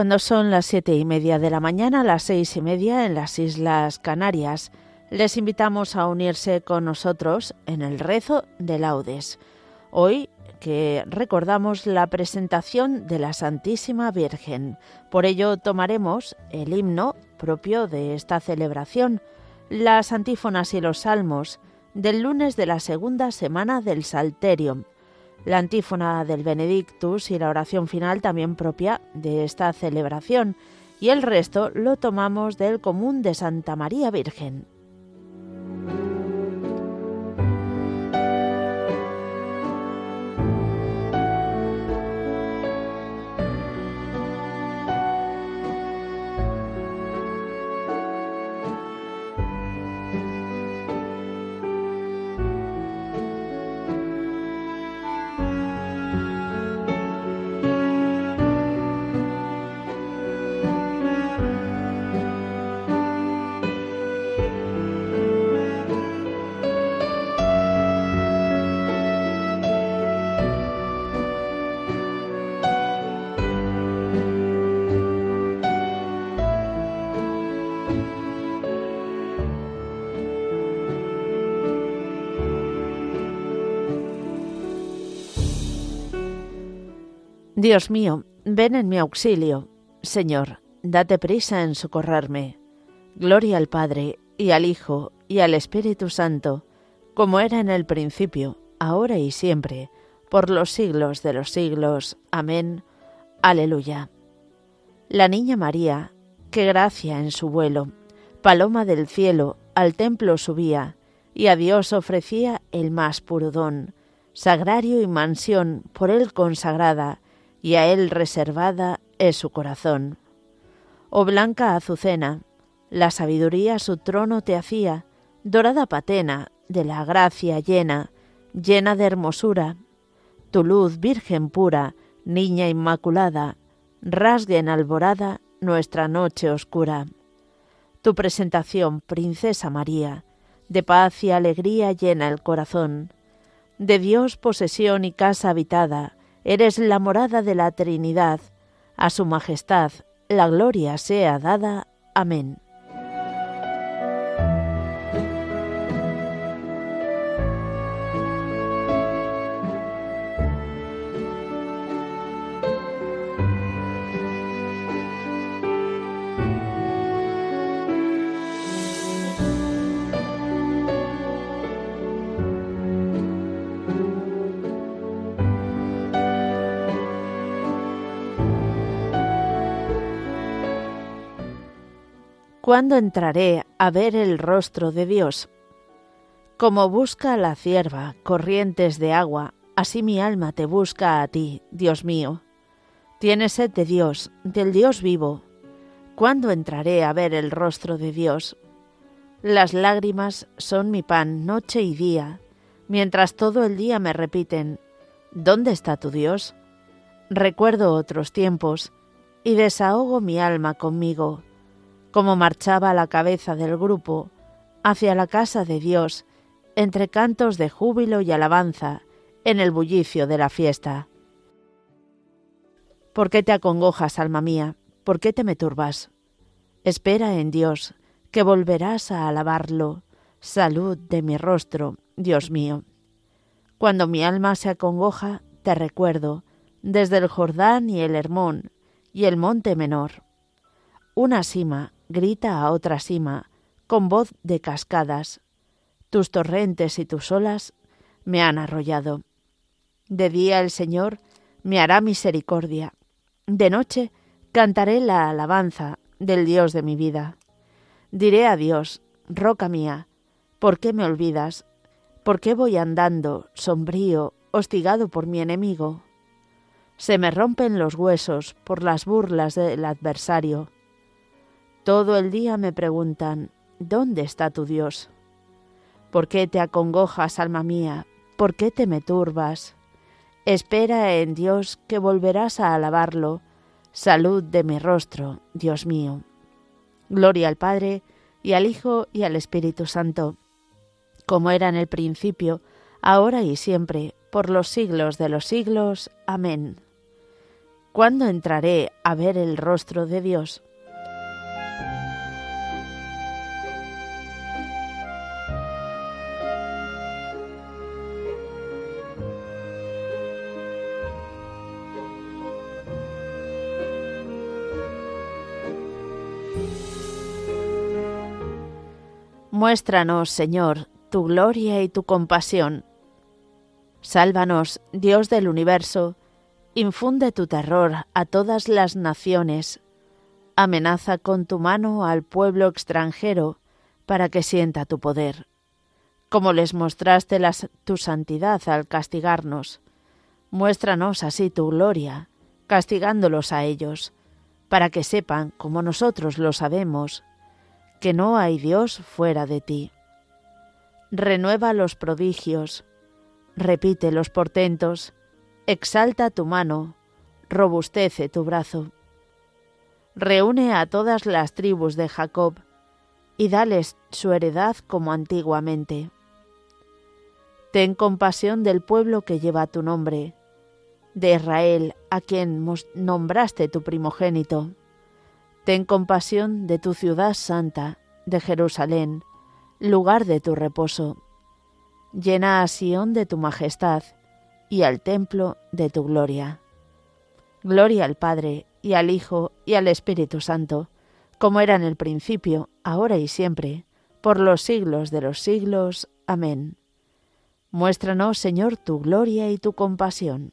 Cuando son las siete y media de la mañana, las seis y media en las Islas Canarias, les invitamos a unirse con nosotros en el rezo de laudes. Hoy que recordamos la presentación de la Santísima Virgen. Por ello tomaremos el himno propio de esta celebración, las antífonas y los salmos del lunes de la segunda semana del Salterio, la antífona del Benedictus y la oración final también propia de esta celebración, y el resto lo tomamos del común de Santa María Virgen. Dios mío, ven en mi auxilio. Señor, date prisa en socorrerme. Gloria al Padre, y al Hijo, y al Espíritu Santo, como era en el principio, ahora y siempre, por los siglos de los siglos. Amén. Aleluya. La niña María, qué gracia en su vuelo, paloma del cielo, al templo subía, y a Dios ofrecía el más puro don, sagrario y mansión por él consagrada, y a él reservada es su corazón. Oh blanca azucena, la sabiduría su trono te hacía, dorada patena, de la gracia llena, llena de hermosura. Tu luz, virgen pura, niña inmaculada, rasgue en alborada nuestra noche oscura. Tu presentación, princesa María, de paz y alegría llena el corazón, de Dios posesión y casa habitada, Eres la morada de la Trinidad. A su majestad la gloria sea dada. Amén. ¿Cuándo entraré a ver el rostro de Dios? Como busca la cierva corrientes de agua, así mi alma te busca a ti, Dios mío. Tienes sed de Dios, del Dios vivo. ¿Cuándo entraré a ver el rostro de Dios? Las lágrimas son mi pan noche y día, mientras todo el día me repiten, ¿Dónde está tu Dios? Recuerdo otros tiempos y desahogo mi alma conmigo como marchaba la cabeza del grupo hacia la casa de Dios, entre cantos de júbilo y alabanza, en el bullicio de la fiesta. ¿Por qué te acongojas, alma mía? ¿Por qué te me turbas? Espera en Dios, que volverás a alabarlo. Salud de mi rostro, Dios mío. Cuando mi alma se acongoja, te recuerdo, desde el Jordán y el Hermón y el monte menor. Una cima grita a otra cima, con voz de cascadas. Tus torrentes y tus olas me han arrollado. De día el Señor me hará misericordia. De noche cantaré la alabanza del Dios de mi vida. Diré a Dios, roca mía, ¿por qué me olvidas? ¿Por qué voy andando, sombrío, hostigado por mi enemigo? Se me rompen los huesos por las burlas del adversario. Todo el día me preguntan, ¿dónde está tu Dios? ¿Por qué te acongojas, alma mía? ¿Por qué te me turbas? Espera en Dios que volverás a alabarlo. Salud de mi rostro, Dios mío. Gloria al Padre, y al Hijo, y al Espíritu Santo, como era en el principio, ahora y siempre, por los siglos de los siglos. Amén. ¿Cuándo entraré a ver el rostro de Dios? Muéstranos, Señor, tu gloria y tu compasión. Sálvanos, Dios del universo, infunde tu terror a todas las naciones. Amenaza con tu mano al pueblo extranjero para que sienta tu poder. Como les mostraste tu santidad al castigarnos, muéstranos así tu gloria, castigándolos a ellos, para que sepan, como nosotros lo sabemos, que no hay Dios fuera de ti. Renueva los prodigios, repite los portentos, exalta tu mano, robustece tu brazo. Reúne a todas las tribus de Jacob y dales su heredad como antiguamente. Ten compasión del pueblo que lleva tu nombre, de Israel, a quien nombraste tu primogénito. Ten compasión de tu ciudad santa, de Jerusalén, lugar de tu reposo. Llena a Sión de tu majestad y al templo de tu gloria. Gloria al Padre, y al Hijo, y al Espíritu Santo, como era en el principio, ahora y siempre, por los siglos de los siglos. Amén. Muéstranos, Señor, tu gloria y tu compasión.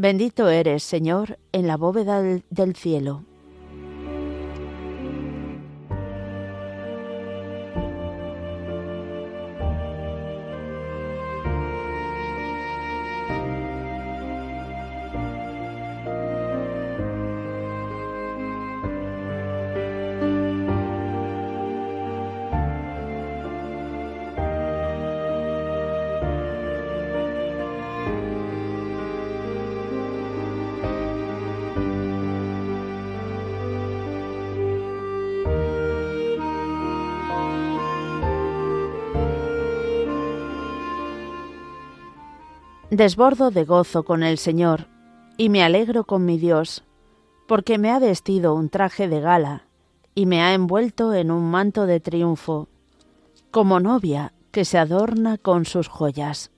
Bendito eres, Señor, en la bóveda del cielo. Desbordo de gozo con el Señor, y me alegro con mi Dios, porque me ha vestido un traje de gala, y me ha envuelto en un manto de triunfo. como novia que se adorna con sus joyas.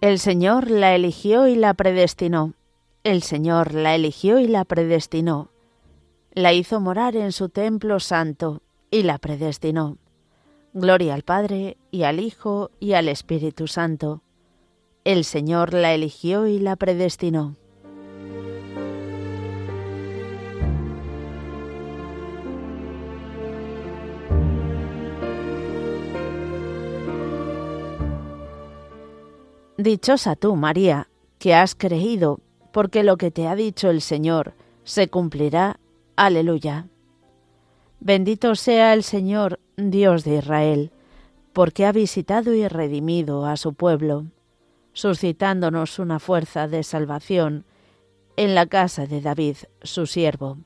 El Señor la eligió y la predestinó. El Señor la eligió y la predestinó. La hizo morar en su templo santo y la predestinó. Gloria al Padre y al Hijo y al Espíritu Santo. El Señor la eligió y la predestinó. Dichosa tú, María, que has creído, porque lo que te ha dicho el Señor se cumplirá. Aleluya. Bendito sea el Señor, Dios de Israel, porque ha visitado y redimido a su pueblo, suscitándonos una fuerza de salvación en la casa de David, su siervo,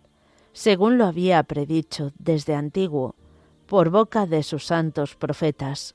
según lo había predicho desde antiguo, por boca de sus santos profetas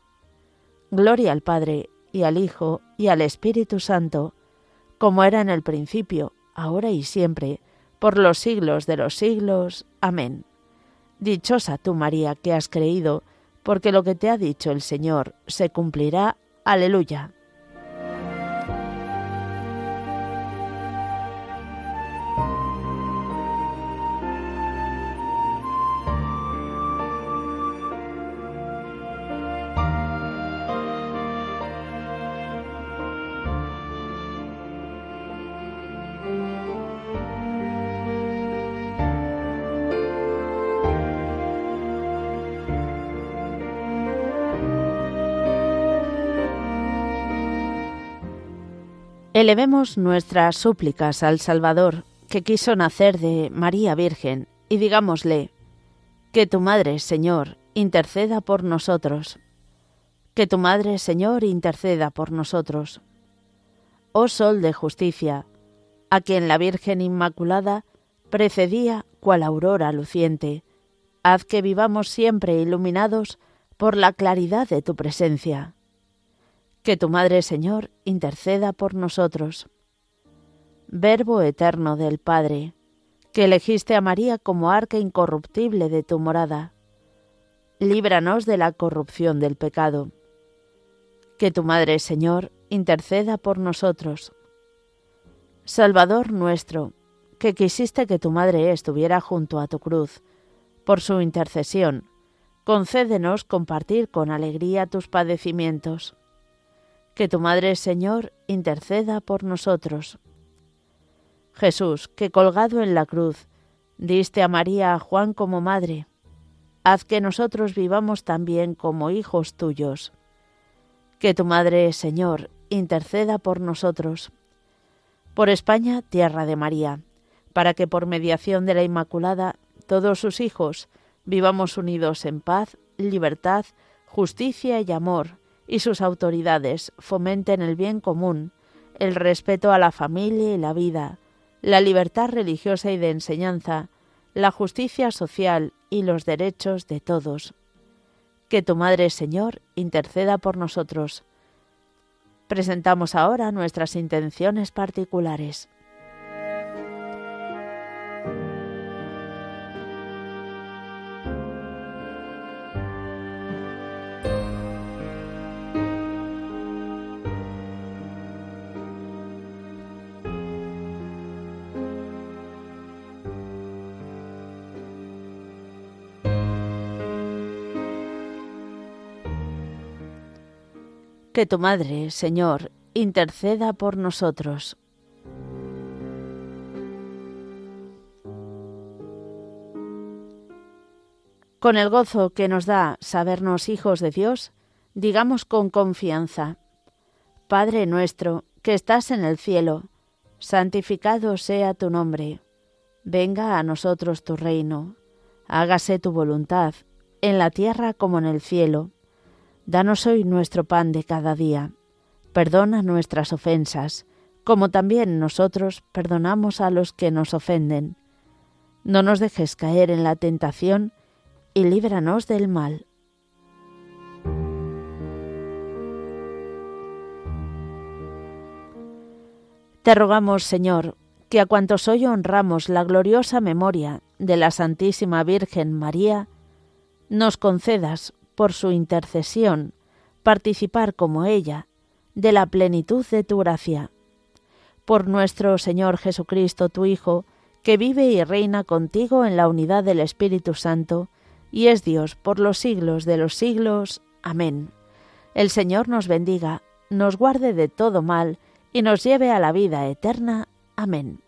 Gloria al Padre, y al Hijo, y al Espíritu Santo, como era en el principio, ahora y siempre, por los siglos de los siglos. Amén. Dichosa tú, María, que has creído, porque lo que te ha dicho el Señor se cumplirá. Aleluya. Elevemos nuestras súplicas al Salvador, que quiso nacer de María Virgen, y digámosle, que tu Madre, Señor, interceda por nosotros. Que tu Madre, Señor, interceda por nosotros. Oh Sol de justicia, a quien la Virgen Inmaculada precedía cual aurora luciente, haz que vivamos siempre iluminados por la claridad de tu presencia que tu Madre Señor interceda por nosotros. Verbo eterno del Padre, que elegiste a María como arca incorruptible de tu morada, líbranos de la corrupción del pecado. Que tu Madre Señor interceda por nosotros. Salvador nuestro, que quisiste que tu Madre estuviera junto a tu cruz, por su intercesión, concédenos compartir con alegría tus padecimientos que tu Madre Señor interceda por nosotros. Jesús, que colgado en la cruz, diste a María a Juan como madre, haz que nosotros vivamos también como hijos tuyos. Que tu Madre Señor interceda por nosotros. Por España, tierra de María, para que por mediación de la Inmaculada todos sus hijos vivamos unidos en paz, libertad, justicia y amor y sus autoridades fomenten el bien común, el respeto a la familia y la vida, la libertad religiosa y de enseñanza, la justicia social y los derechos de todos. Que tu Madre, Señor, interceda por nosotros. Presentamos ahora nuestras intenciones particulares. Que tu Madre, Señor, interceda por nosotros. Con el gozo que nos da sabernos hijos de Dios, digamos con confianza, Padre nuestro, que estás en el cielo, santificado sea tu nombre, venga a nosotros tu reino, hágase tu voluntad, en la tierra como en el cielo. Danos hoy nuestro pan de cada día. Perdona nuestras ofensas, como también nosotros perdonamos a los que nos ofenden. No nos dejes caer en la tentación, y líbranos del mal. Te rogamos, Señor, que a cuantos hoy honramos la gloriosa memoria de la Santísima Virgen María, nos concedas por su intercesión, participar como ella de la plenitud de tu gracia. Por nuestro Señor Jesucristo, tu Hijo, que vive y reina contigo en la unidad del Espíritu Santo, y es Dios por los siglos de los siglos. Amén. El Señor nos bendiga, nos guarde de todo mal, y nos lleve a la vida eterna. Amén.